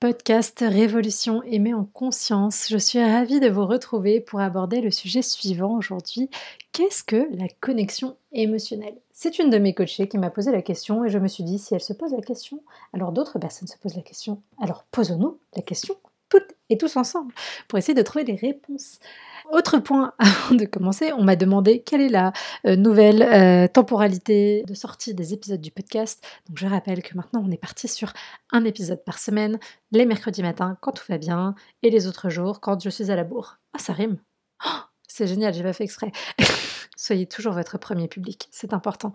podcast Révolution aimée en conscience. Je suis ravie de vous retrouver pour aborder le sujet suivant aujourd'hui. Qu'est-ce que la connexion émotionnelle? C'est une de mes coachées qui m'a posé la question et je me suis dit si elle se pose la question, alors d'autres personnes se posent la question. Alors posons-nous la question toutes et tous ensemble pour essayer de trouver des réponses. Autre point avant de commencer, on m'a demandé quelle est la euh, nouvelle euh, temporalité de sortie des épisodes du podcast. Donc je rappelle que maintenant on est parti sur un épisode par semaine, les mercredis matins quand tout va bien, et les autres jours quand je suis à la bourre. Ah ça rime oh, C'est génial, j'ai pas fait exprès. Soyez toujours votre premier public, c'est important.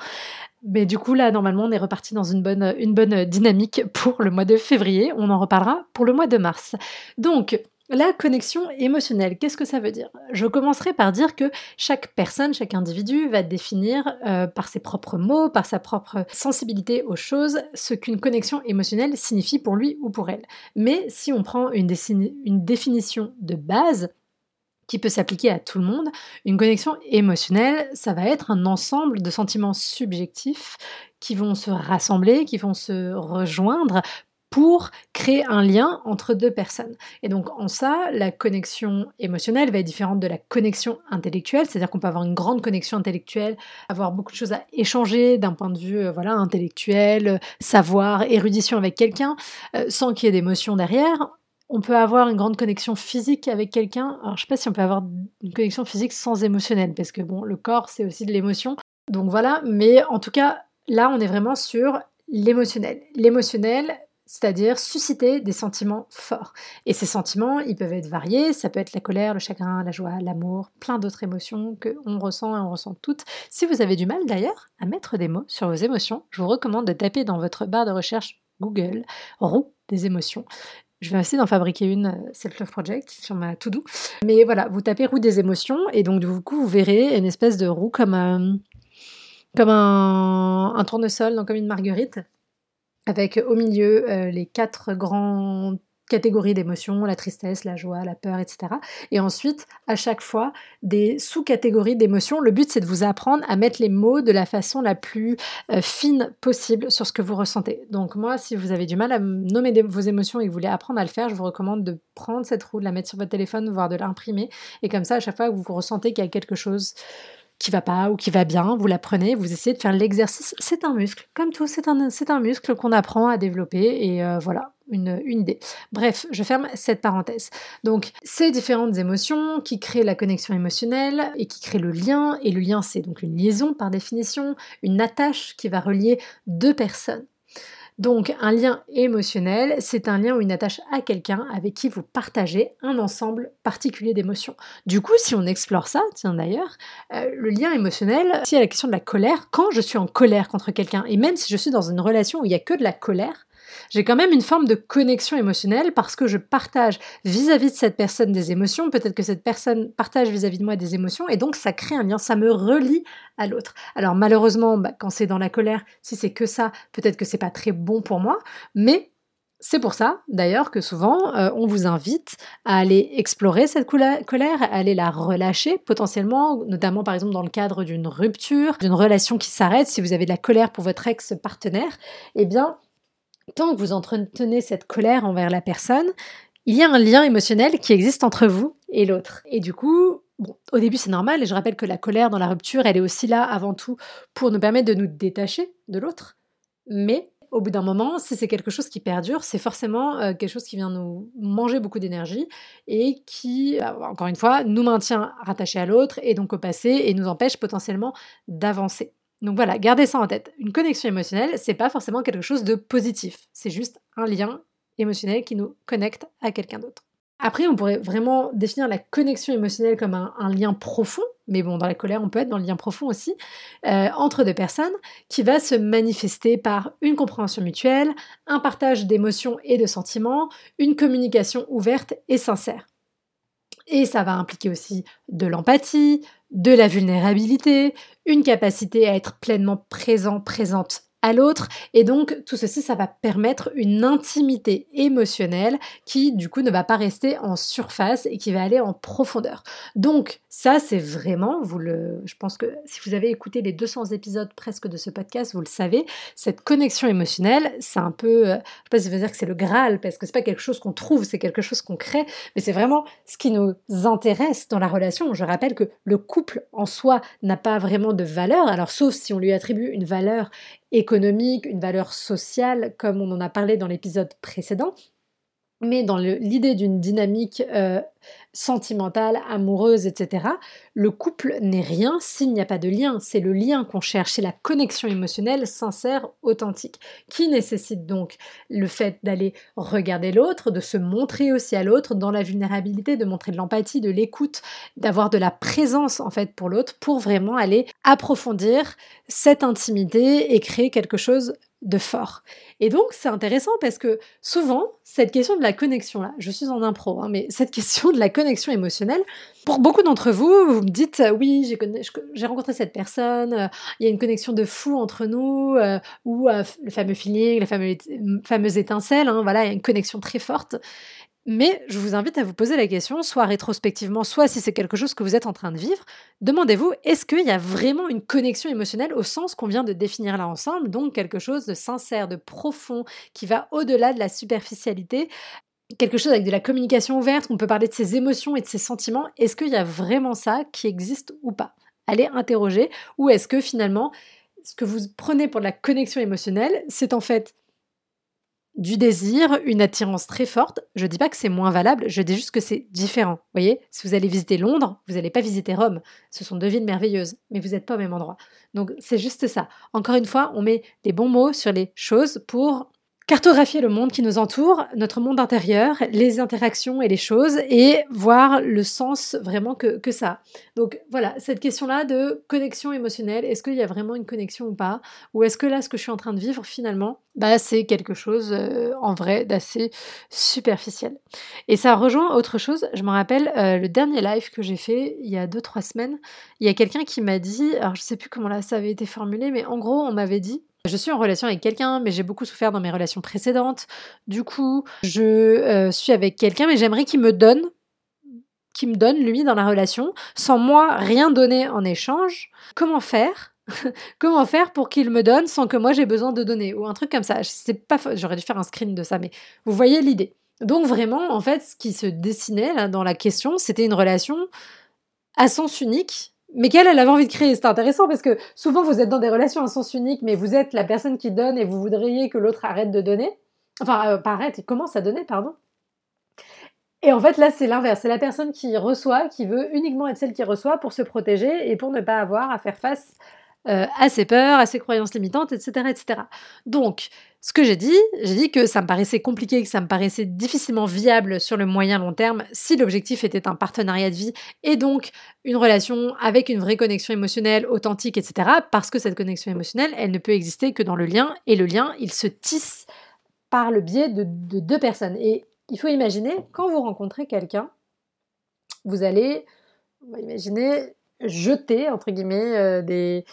Mais du coup, là, normalement, on est reparti dans une bonne, une bonne dynamique pour le mois de février. On en reparlera pour le mois de mars. Donc, la connexion émotionnelle, qu'est-ce que ça veut dire? Je commencerai par dire que chaque personne, chaque individu va définir euh, par ses propres mots, par sa propre sensibilité aux choses, ce qu'une connexion émotionnelle signifie pour lui ou pour elle. Mais si on prend une, une définition de base, qui peut s'appliquer à tout le monde, une connexion émotionnelle, ça va être un ensemble de sentiments subjectifs qui vont se rassembler, qui vont se rejoindre pour créer un lien entre deux personnes. Et donc en ça, la connexion émotionnelle va être différente de la connexion intellectuelle, c'est-à-dire qu'on peut avoir une grande connexion intellectuelle, avoir beaucoup de choses à échanger d'un point de vue euh, voilà intellectuel, savoir, érudition avec quelqu'un, euh, sans qu'il y ait d'émotion derrière. On peut avoir une grande connexion physique avec quelqu'un. Alors je sais pas si on peut avoir une connexion physique sans émotionnel, parce que bon, le corps c'est aussi de l'émotion. Donc voilà, mais en tout cas, là on est vraiment sur l'émotionnel. L'émotionnel, c'est-à-dire susciter des sentiments forts. Et ces sentiments, ils peuvent être variés, ça peut être la colère, le chagrin, la joie, l'amour, plein d'autres émotions que on ressent et on ressent toutes. Si vous avez du mal d'ailleurs à mettre des mots sur vos émotions, je vous recommande de taper dans votre barre de recherche Google roue des émotions. Je vais essayer d'en fabriquer une euh, Self Love Project sur ma to-do. Mais voilà, vous tapez roue des émotions et donc du coup vous verrez une espèce de roue comme un, comme un, un tournesol, donc comme une marguerite avec au milieu euh, les quatre grandes catégories d'émotions, la tristesse, la joie, la peur, etc. Et ensuite, à chaque fois, des sous-catégories d'émotions. Le but, c'est de vous apprendre à mettre les mots de la façon la plus euh, fine possible sur ce que vous ressentez. Donc moi, si vous avez du mal à nommer vos émotions et que vous voulez apprendre à le faire, je vous recommande de prendre cette roue, de la mettre sur votre téléphone, voire de l'imprimer. Et comme ça, à chaque fois que vous ressentez qu'il y a quelque chose qui va pas ou qui va bien, vous la prenez, vous essayez de faire l'exercice. C'est un muscle, comme tout, c'est un, c'est un muscle qu'on apprend à développer et euh, voilà, une, une, idée. Bref, je ferme cette parenthèse. Donc, ces différentes émotions qui créent la connexion émotionnelle et qui créent le lien, et le lien c'est donc une liaison par définition, une attache qui va relier deux personnes. Donc un lien émotionnel, c'est un lien ou une attache à quelqu'un avec qui vous partagez un ensemble particulier d'émotions. Du coup, si on explore ça, tiens d'ailleurs, euh, le lien émotionnel, à la question de la colère, quand je suis en colère contre quelqu'un, et même si je suis dans une relation où il n'y a que de la colère, j'ai quand même une forme de connexion émotionnelle parce que je partage vis-à-vis de cette personne des émotions, peut-être que cette personne partage vis-à-vis de moi des émotions, et donc ça crée un lien, ça me relie à l'autre. Alors malheureusement, bah, quand c'est dans la colère, si c'est que ça, peut-être que c'est pas très bon pour moi, mais c'est pour ça, d'ailleurs, que souvent, euh, on vous invite à aller explorer cette colère, à aller la relâcher potentiellement, notamment par exemple dans le cadre d'une rupture, d'une relation qui s'arrête, si vous avez de la colère pour votre ex-partenaire, eh bien, tant que vous entretenez cette colère envers la personne, il y a un lien émotionnel qui existe entre vous et l'autre. Et du coup, au début c'est normal, et je rappelle que la colère dans la rupture, elle est aussi là avant tout pour nous permettre de nous détacher de l'autre. Mais au bout d'un moment, si c'est quelque chose qui perdure, c'est forcément euh, quelque chose qui vient nous manger beaucoup d'énergie et qui, euh, encore une fois, nous maintient rattachés à l'autre et donc au passé et nous empêche potentiellement d'avancer. Donc voilà, gardez ça en tête. Une connexion émotionnelle, c'est pas forcément quelque chose de positif. C'est juste un lien émotionnel qui nous connecte à quelqu'un d'autre. Après, on pourrait vraiment définir la connexion émotionnelle comme un, lien profond, mais bon, dans la colère, on peut être dans le lien profond aussi, euh, entre deux personnes, qui va se manifester par une compréhension mutuelle, un partage d'émotions et de sentiments, une communication ouverte et sincère. Et ça va impliquer aussi de l'empathie, de la vulnérabilité, une capacité à être pleinement présent, présente à l'autre. Et donc, tout ceci, ça va permettre une intimité émotionnelle qui, du coup, ne va pas rester en surface et qui va aller en profondeur. Donc, ça, c'est vraiment, vous le, je pense que si vous avez écouté les 200 épisodes presque de ce podcast, vous le savez, cette connexion émotionnelle, c'est un peu, euh, je sais pas si ça veut dire que c'est le Graal, parce que c'est pas quelque chose qu'on trouve, c'est quelque chose qu'on crée, mais c'est vraiment ce qui nous intéresse dans la relation. Je rappelle que le couple en soi n'a pas vraiment de valeur, alors sauf si on lui attribue une valeur économique, une valeur sociale, comme on en a parlé dans l'épisode précédent. Mais dans l'idée d'une dynamique euh, sentimentale, amoureuse, etc., le couple n'est rien s'il n'y a pas de lien. C'est le lien qu'on cherche, c'est la connexion émotionnelle sincère, authentique, qui nécessite donc le fait d'aller regarder l'autre, de se montrer aussi à l'autre dans la vulnérabilité, de montrer de l'empathie, de l'écoute, d'avoir de la présence en fait pour l'autre, pour vraiment aller approfondir cette intimité et créer quelque chose de fort. Et donc, c'est intéressant parce que souvent, cette question de la connexion, là, je suis en impro, hein, mais cette question de la connexion émotionnelle, pour beaucoup d'entre vous, vous me dites, euh, oui, j'ai rencontré cette personne, euh, il y a une connexion de fou entre nous, euh, ou le fameux feeling, la fameuse, fameuse étincelle, hein, voilà, il y a une connexion très forte. Mais je vous invite à vous poser la question, soit rétrospectivement, soit si c'est quelque chose que vous êtes en train de vivre, demandez-vous, est-ce qu'il y a vraiment une connexion émotionnelle au sens qu'on vient de définir là ensemble, donc quelque chose de sincère, de profond, qui va au-delà de la superficialité, quelque chose avec de la communication ouverte, on peut parler de ses émotions et de ses sentiments, est-ce qu'il y a vraiment ça qui existe ou pas? Allez interroger, ou est-ce que finalement, ce que vous prenez pour de la connexion émotionnelle, c'est en fait du désir, une attirance très forte. Je dis pas que c'est moins valable, je dis juste que c'est différent. Vous voyez, si vous allez visiter Londres, vous n'allez pas visiter Rome. Ce sont deux villes merveilleuses, mais vous n'êtes pas au même endroit. Donc c'est juste ça. Encore une fois, on met les bons mots sur les choses pour cartographier le monde qui nous entoure, notre monde intérieur, les interactions et les choses, et voir le sens vraiment que, que ça. Donc voilà, cette question-là de connexion émotionnelle, est-ce qu'il y a vraiment une connexion ou pas? Ou est-ce que là, ce que je suis en train de vivre, finalement, bah, c'est quelque chose euh, en vrai d'assez superficiel. Et ça rejoint autre chose, je me rappelle euh, le dernier live que j'ai fait il y a 2-3 semaines, il y a quelqu'un qui m'a dit, alors je sais plus comment ça avait été formulé, mais en gros, on m'avait dit, je suis en relation avec quelqu'un, mais j'ai beaucoup souffert dans mes relations précédentes. Du coup, je euh, suis avec quelqu'un, mais j'aimerais qu'il me donne, qu'il me donne lui dans la relation, sans moi rien donner en échange. Comment faire? Comment faire pour qu'il me donne sans que moi j'ai besoin de donner? Ou un truc comme ça. C'est pas, j'aurais dû faire un screen de ça, mais vous voyez l'idée. Donc vraiment, en fait, ce qui se dessinait là, dans la question, c'était une relation à sens unique mais qu'elle, elle avait envie de créer. C'est intéressant parce que souvent vous êtes dans des relations à sens unique, mais vous êtes la personne qui donne et vous voudriez que l'autre arrête de donner. Enfin, euh, arrête, commence à donner, pardon. Et en fait, là, c'est l'inverse. C'est la personne qui reçoit, qui veut uniquement être celle qui reçoit pour se protéger et pour ne pas avoir à faire face euh, à ses peurs, à ses croyances limitantes, etc., etc. Donc, ce que j'ai dit, j'ai dit que ça me paraissait compliqué, que ça me paraissait difficilement viable sur le moyen long terme si l'objectif était un partenariat de vie et donc une relation avec une vraie connexion émotionnelle, authentique, etc. Parce que cette connexion émotionnelle, elle ne peut exister que dans le lien et le lien, il se tisse par le biais de, de deux personnes. Et il faut imaginer, quand vous rencontrez quelqu'un, vous allez, on va imaginer, jeter, entre guillemets, euh, des,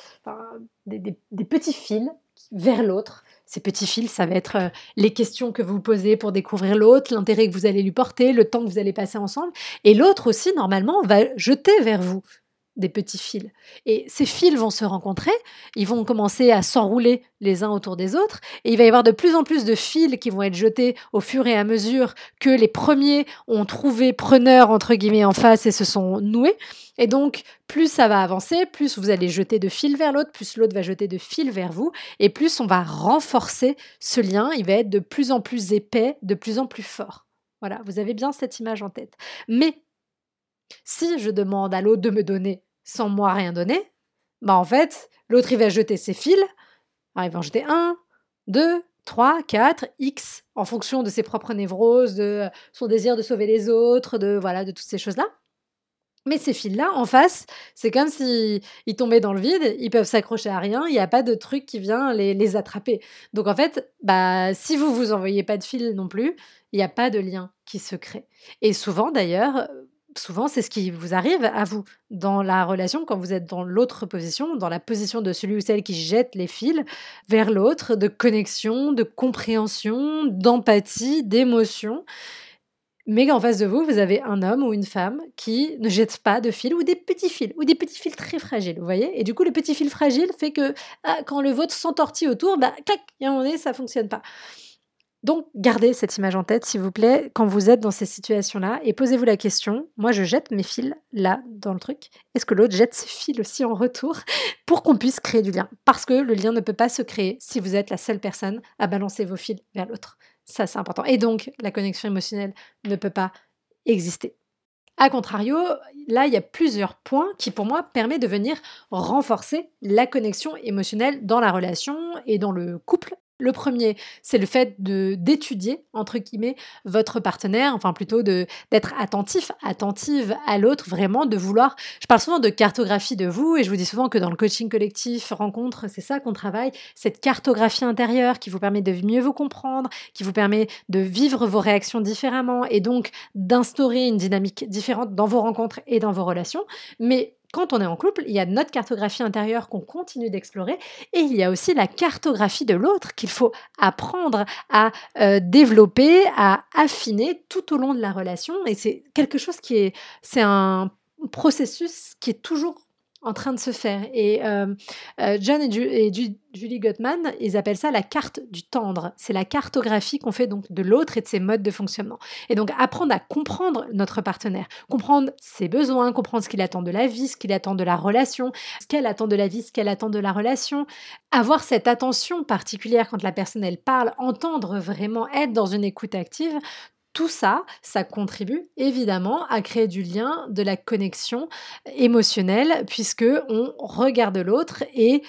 petits fils vers l'autre. Ces petits fils, ça va être euh, les questions que vous posez pour découvrir l'autre, l'intérêt que vous allez lui porter, le temps que vous allez passer ensemble. Et l'autre aussi, normalement, va jeter vers vous des petits fils. Et ces fils vont se rencontrer, ils vont commencer à s'enrouler les uns autour des autres, et il va y avoir de plus en plus de fils qui vont être jetés au fur et à mesure que les premiers ont trouvé preneur, entre guillemets, en face et se sont noués. Et donc, plus ça va avancer, plus vous allez jeter de fils vers l'autre, plus l'autre va jeter de fils vers vous, et plus on va renforcer ce lien, il va être de plus en plus épais, de plus en plus fort. Voilà, vous avez bien cette image en tête. Mais si je demande à l'autre de me donner sans moi rien donner, bah en fait, l'autre il va jeter ses fils. il va en jeter un, deux, trois, quatre, X, en fonction de ses propres névroses, de son désir de sauver les autres, de voilà, de toutes ces choses-là. Mais ces fils-là, en face, c'est comme s'ils tombaient dans le vide, ils peuvent s'accrocher à rien, il n'y a pas de truc qui vient les, les, attraper. Donc en fait, bah, si vous vous envoyez pas de fil non plus, il n'y a pas de lien qui se crée. Et souvent d'ailleurs, souvent, c'est ce qui vous arrive à vous dans la relation quand vous êtes dans l'autre position, dans la position de celui ou celle qui jette les fils vers l'autre, de connexion, de compréhension, d'empathie, d'émotion. Mais en face de vous, vous avez un homme ou une femme qui ne jette pas de fils ou des petits fils, ou des petits fils très fragiles, vous voyez? Et du coup, le petit fil fragile fait que ah, quand le vôtre s'entortille autour, bah, clac, il y a un moment donné, ça fonctionne pas. Donc, gardez cette image en tête, s'il vous plaît, quand vous êtes dans ces situations-là, et posez-vous la question, moi je jette mes fils là, dans le truc, est-ce que l'autre jette ses fils aussi en retour pour qu'on puisse créer du lien? Parce que le lien ne peut pas se créer si vous êtes la seule personne à balancer vos fils vers l'autre. Ça, c'est important. Et donc, la connexion émotionnelle ne peut pas exister. A contrario, là, il y a plusieurs points qui, pour moi, permettent de venir renforcer la connexion émotionnelle dans la relation et dans le couple le premier, c'est le fait d'étudier entre guillemets votre partenaire, enfin plutôt de d'être attentif, attentive à l'autre, vraiment de vouloir. Je parle souvent de cartographie de vous et je vous dis souvent que dans le coaching collectif, rencontre, c'est ça qu'on travaille, cette cartographie intérieure qui vous permet de mieux vous comprendre, qui vous permet de vivre vos réactions différemment et donc d'instaurer une dynamique différente dans vos rencontres et dans vos relations. Mais quand on est en couple, il y a notre cartographie intérieure qu'on continue d'explorer et il y a aussi la cartographie de l'autre qu'il faut apprendre à euh, développer, à affiner tout au long de la relation. Et c'est quelque chose qui est, c'est un processus qui est toujours en train de se faire. Et euh, euh, John et, Julie Gottman, ils appellent ça la carte du tendre. C'est la cartographie qu'on fait donc de l'autre et de ses modes de fonctionnement. Et donc apprendre à comprendre notre partenaire, comprendre ses besoins, comprendre ce qu'il attend de la vie, ce qu'il attend de la relation, ce qu'elle attend de la vie, ce qu'elle attend de la relation, avoir cette attention particulière quand la personne elle parle, entendre vraiment, être dans une écoute active, tout ça, ça contribue évidemment à créer du lien, de la connexion émotionnelle, puisque on regarde l'autre et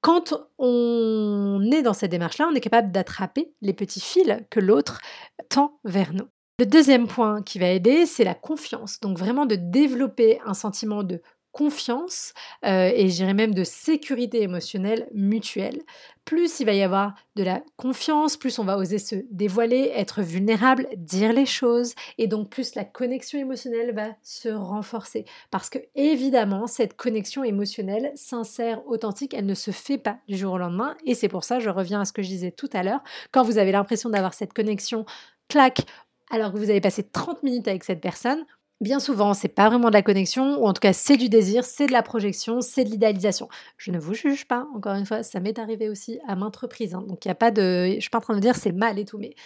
quand on est dans cette démarche-là, on est capable d'attraper les petits fils que l'autre tend vers nous. Le deuxième point qui va aider, c'est la confiance. Donc vraiment de développer un sentiment de confiance euh, et j'irais même de sécurité émotionnelle mutuelle. Plus il va y avoir de la confiance, plus on va oser se dévoiler, être vulnérable, dire les choses et donc plus la connexion émotionnelle va se renforcer. Parce que évidemment, cette connexion émotionnelle sincère, authentique, elle ne se fait pas du jour au lendemain et c'est pour ça, je reviens à ce que je disais tout à l'heure, quand vous avez l'impression d'avoir cette connexion, clac, alors que vous avez passé 30 minutes avec cette personne, Bien souvent, c'est pas vraiment de la connexion, ou en tout cas, c'est du désir, c'est de la projection, c'est de l'idéalisation. Je ne vous juge pas, encore une fois, ça m'est arrivé aussi à maintes reprises. Hein. donc, il n'y a pas de. Je suis pas en train de dire c'est mal et tout, mais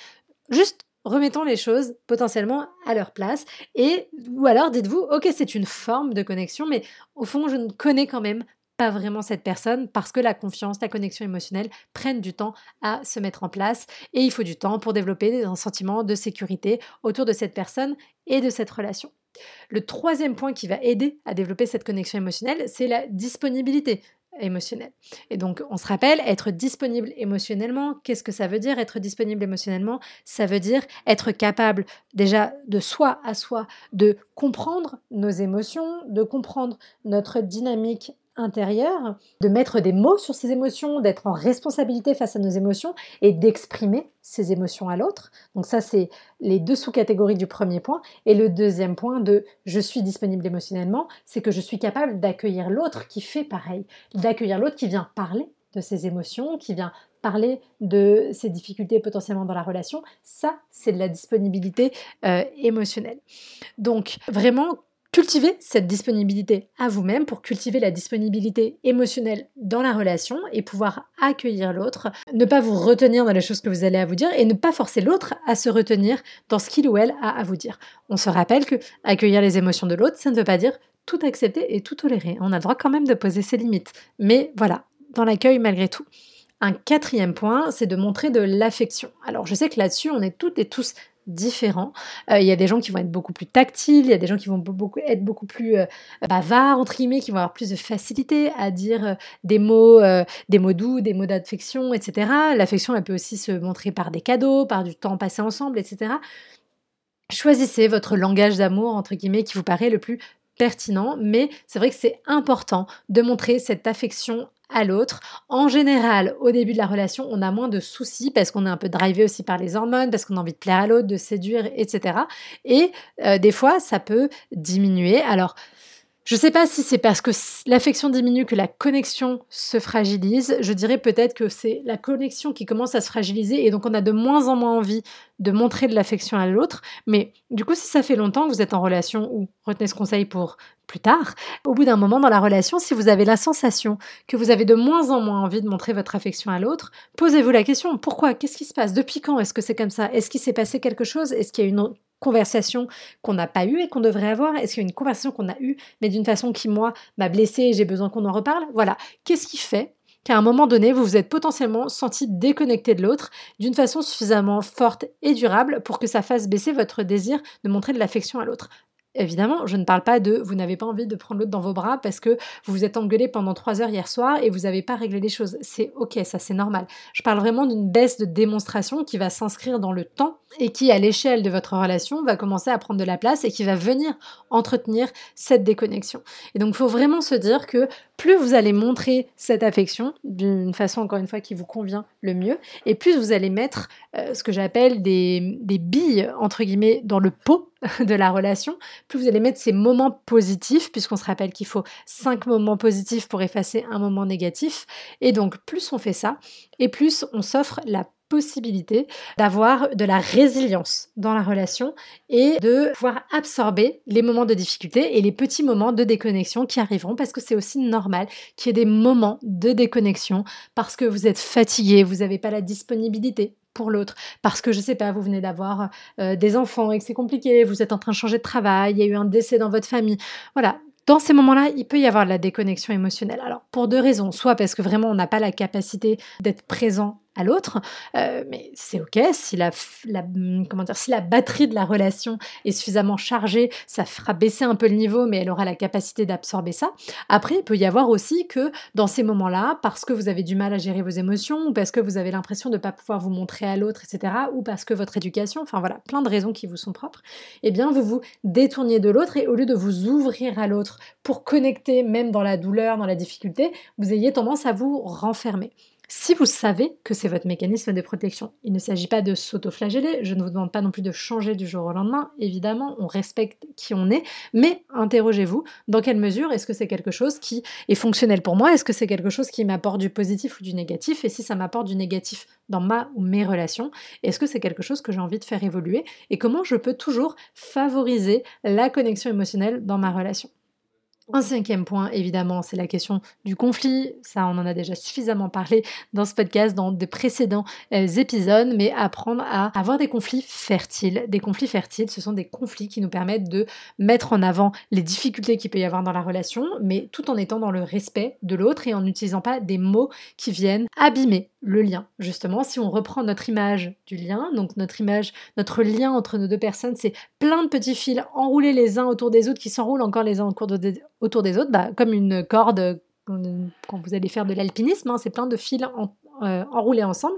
juste remettons les choses potentiellement à leur place. Et, ou alors, dites-vous, ok, c'est une forme de connexion, mais au fond, je ne connais quand même pas vraiment cette personne parce que la confiance, la connexion émotionnelle prennent du temps à se mettre en place et il faut du temps pour développer un sentiment de sécurité autour de cette personne et de cette relation. Le troisième point qui va aider à développer cette connexion émotionnelle, c'est la disponibilité émotionnelle. Et donc, on se rappelle, être disponible émotionnellement, qu'est-ce que ça veut dire être disponible émotionnellement? Ça veut dire être capable déjà de soi à soi, de comprendre nos émotions, de comprendre notre dynamique intérieur, de mettre des mots sur ses émotions, d'être en responsabilité face à nos émotions et d'exprimer ses émotions à l'autre. Donc ça, c'est les deux sous-catégories du premier point. Et le deuxième point de je suis disponible émotionnellement, c'est que je suis capable d'accueillir l'autre qui fait pareil, d'accueillir l'autre qui vient parler de ses émotions, qui vient parler de ses difficultés potentiellement dans la relation. Ça, c'est de la disponibilité euh, émotionnelle. Donc vraiment, cultiver cette disponibilité à vous-même, pour cultiver la disponibilité émotionnelle dans la relation et pouvoir accueillir l'autre, ne pas vous retenir dans les choses que vous allez à vous dire et ne pas forcer l'autre à se retenir dans ce qu'il ou elle a à vous dire. On se rappelle que accueillir les émotions de l'autre, ça ne veut pas dire tout accepter et tout tolérer. On a le droit quand même de poser ses limites. Mais voilà, dans l'accueil malgré tout. Un quatrième point, c'est de montrer de l'affection. Alors je sais que là-dessus, on est toutes et tous différents. Euh, il y a des gens qui vont être beaucoup plus tactiles, il y a des gens qui vont être beaucoup plus euh, bavards, entre guillemets, qui vont avoir plus de facilité à dire euh, des mots, des mots doux, des mots d'affection, etc. L'affection, elle peut aussi se montrer par des cadeaux, par du temps passé ensemble, etc. Choisissez votre langage d'amour, entre guillemets, qui vous paraît le plus pertinent, mais c'est vrai que c'est important de montrer cette affection à l'autre. En général, au début de la relation, on a moins de soucis parce qu'on est un peu drivé aussi par les hormones, parce qu'on a envie de plaire à l'autre, de séduire, etc. Et euh, des fois, ça peut diminuer. Alors, je ne sais pas si c'est parce que l'affection diminue que la connexion se fragilise. Je dirais peut-être que c'est la connexion qui commence à se fragiliser et donc on a de moins en moins envie de montrer de l'affection à l'autre. Mais du coup, si ça fait longtemps que vous êtes en relation ou retenez ce conseil pour plus tard, au bout d'un moment dans la relation, si vous avez la sensation que vous avez de moins en moins envie de montrer votre affection à l'autre, posez-vous la question pourquoi? Qu'est-ce qui se passe? Depuis quand est-ce que c'est comme ça? Est-ce qu'il s'est passé quelque chose? Est-ce qu'il y a une conversation qu'on n'a pas eue et qu'on devrait avoir. Est-ce qu'il y a une conversation qu'on a eue, mais d'une façon qui, moi, m'a blessée et j'ai besoin qu'on en reparle? Voilà. Qu'est-ce qui fait qu'à un moment donné, vous vous êtes potentiellement senti déconnecté de l'autre d'une façon suffisamment forte et durable pour que ça fasse baisser votre désir de montrer de l'affection à l'autre? Évidemment, je ne parle pas de vous n'avez pas envie de prendre l'autre dans vos bras parce que vous vous êtes engueulé pendant trois heures hier soir et vous n'avez pas réglé les choses. C'est ok, ça c'est normal. Je parle vraiment d'une baisse de démonstration qui va s'inscrire dans le temps et qui, à l'échelle de votre relation, va commencer à prendre de la place et qui va venir entretenir cette déconnexion. Et donc, il faut vraiment se dire que plus vous allez montrer cette affection d'une façon, encore une fois, qui vous convient le mieux, et plus vous allez mettre euh, ce que j'appelle des, des billes, entre guillemets, dans le pot de la relation, plus vous allez mettre ces moments positifs, puisqu'on se rappelle qu'il faut cinq moments positifs pour effacer un moment négatif. Et donc, plus on fait ça, et plus on s'offre la possibilité d'avoir de la résilience dans la relation et de pouvoir absorber les moments de difficulté et les petits moments de déconnexion qui arriveront parce que c'est aussi normal qu'il y ait des moments de déconnexion parce que vous êtes fatigué, vous n'avez pas la disponibilité l'autre parce que je sais pas, vous venez d'avoir euh, des enfants et que c'est compliqué, vous êtes en train de changer de travail, il y a eu un décès dans votre famille. Voilà, dans ces moments-là, il peut y avoir de la déconnexion émotionnelle. Alors, pour deux raisons. Soit parce que vraiment, on n'a pas la capacité d'être présent l'autre, euh, mais c'est ok si la, comment dire, si la batterie de la relation est suffisamment chargée, ça fera baisser un peu le niveau, mais elle aura la capacité d'absorber ça. Après, il peut y avoir aussi que dans ces moments-là, parce que vous avez du mal à gérer vos émotions, ou parce que vous avez l'impression de ne pas pouvoir vous montrer à l'autre, etc., ou parce que votre éducation, enfin voilà, plein de raisons qui vous sont propres, eh bien vous vous détourniez de l'autre et au lieu de vous ouvrir à l'autre pour connecter même dans la douleur, dans la difficulté, vous ayez tendance à vous renfermer. Si vous savez que c'est votre mécanisme de protection, il ne s'agit pas de s'auto-flageller, je ne vous demande pas non plus de changer du jour au lendemain, évidemment, on respecte qui on est, mais interrogez-vous, dans quelle mesure est-ce que c'est quelque chose qui est fonctionnel pour moi, est-ce que c'est quelque chose qui m'apporte du positif ou du négatif, et si ça m'apporte du négatif dans ma ou mes relations, est-ce que c'est quelque chose que j'ai envie de faire évoluer, et comment je peux toujours favoriser la connexion émotionnelle dans ma relation? Un cinquième point, évidemment, c'est la question du conflit. Ça, on en a déjà suffisamment parlé dans ce podcast, dans de précédents euh, épisodes, mais apprendre à avoir des conflits fertiles. Des conflits fertiles, ce sont des conflits qui nous permettent de mettre en avant les difficultés qu'il peut y avoir dans la relation, mais tout en étant dans le respect de l'autre et en n'utilisant pas des mots qui viennent abîmer le lien. Justement, si on reprend notre image du lien, donc notre image, notre lien entre nos deux personnes, c'est plein de petits fils enroulés les uns autour des autres qui s'enroulent encore les uns autour des autres, bah, comme une corde quand vous allez faire de l'alpinisme, hein, c'est plein de fils euh, enroulés ensemble.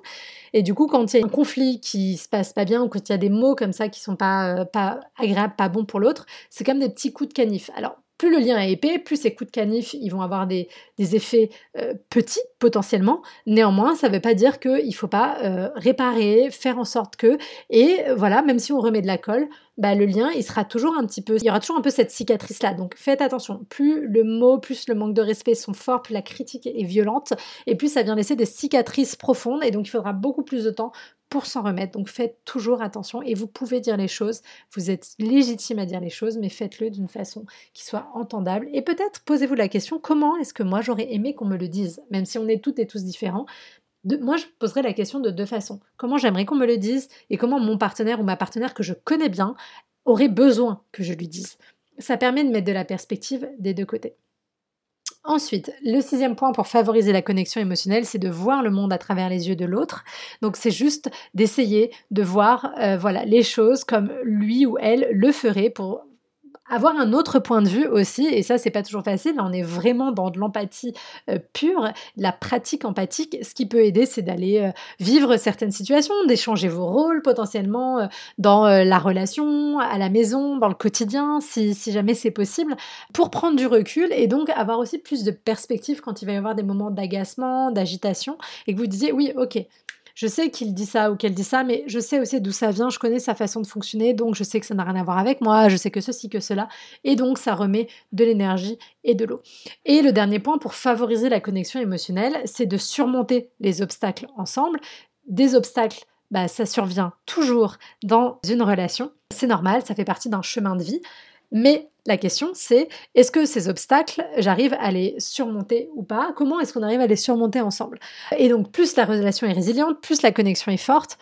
Et du coup, quand il y a un conflit qui se passe pas bien ou quand il y a des mots comme ça qui sont pas, euh, pas agréables, pas bons pour l'autre, c'est comme des petits coups de canif. Alors, plus le lien est épais, plus ces coups de canif, ils vont avoir des, effets euh, petits potentiellement. Néanmoins, ça ne veut pas dire qu'il ne faut pas euh, réparer, faire en sorte que, et voilà, même si on remet de la colle, bah, le lien, il sera toujours un petit peu, il y aura toujours un peu cette cicatrice-là. Donc faites attention. Plus le mot, plus le manque de respect sont forts, plus la critique est violente, et plus ça vient laisser des cicatrices profondes, et donc il faudra beaucoup plus de temps pour s'en remettre. Donc faites toujours attention et vous pouvez dire les choses, vous êtes légitime à dire les choses, mais faites-le d'une façon qui soit entendable. Et peut-être posez-vous la question, comment est-ce que moi j'aurais aimé qu'on me le dise, même si on est toutes et tous différents? moi, je poserais la question de deux façons. Comment j'aimerais qu'on me le dise et comment mon partenaire ou ma partenaire que je connais bien aurait besoin que je lui dise? Ça permet de mettre de la perspective des deux côtés. Ensuite, le sixième point pour favoriser la connexion émotionnelle, c'est de voir le monde à travers les yeux de l'autre. Donc c'est juste d'essayer de voir euh, voilà les choses comme lui ou elle le ferait pour avoir un autre point de vue aussi, et ça c'est pas toujours facile, on est vraiment dans de l'empathie euh, pure, la pratique empathique, ce qui peut aider c'est d'aller euh, vivre certaines situations, d'échanger vos rôles potentiellement euh, dans la relation, à la maison, dans le quotidien, si, si jamais c'est possible, pour prendre du recul et donc avoir aussi plus de perspective quand il va y avoir des moments d'agacement, d'agitation, et que vous disiez oui ok, je sais qu'il dit ça ou qu'elle dit ça, mais je sais aussi d'où ça vient, je connais sa façon de fonctionner, donc je sais que ça n'a rien à voir avec moi, je sais que ceci, que cela, et donc ça remet de l'énergie et de l'eau. Et le dernier point pour favoriser la connexion émotionnelle, c'est de surmonter les obstacles ensemble. Des obstacles, bah, ça survient toujours dans une relation. C'est normal, ça fait partie d'un chemin de vie. Mais la question, c'est est-ce que ces obstacles, j'arrive à les surmonter ou pas? Comment est-ce qu'on arrive à les surmonter ensemble? Et donc, plus la relation est résiliente, plus la connexion est forte,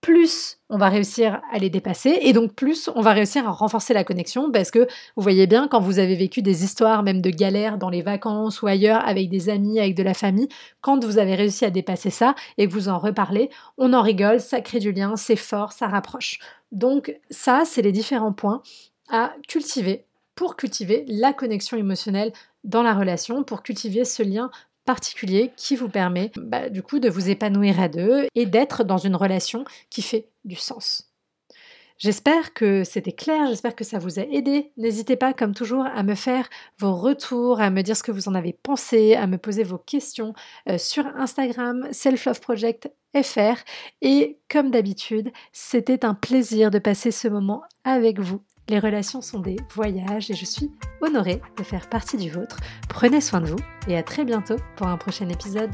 plus on va réussir à les dépasser et donc plus on va réussir à renforcer la connexion parce que vous voyez bien quand vous avez vécu des histoires même de galères dans les vacances ou ailleurs avec des amis, avec de la famille, quand vous avez réussi à dépasser ça et que vous en reparlez, on en rigole, ça crée du lien, c'est fort, ça rapproche. Donc ça, c'est les différents points à cultiver pour cultiver la connexion émotionnelle dans la relation, pour cultiver ce lien particulier qui vous permet bah, du coup de vous épanouir à deux et d'être dans une relation qui fait du sens. J'espère que c'était clair, j'espère que ça vous a aidé. N'hésitez pas, comme toujours, à me faire vos retours, à me dire ce que vous en avez pensé, à me poser vos questions euh, sur Instagram, Self FR. Et comme d'habitude, c'était un plaisir de passer ce moment avec vous les relations sont des voyages et je suis honorée de faire partie du vôtre. Prenez soin de vous et à très bientôt pour un prochain épisode.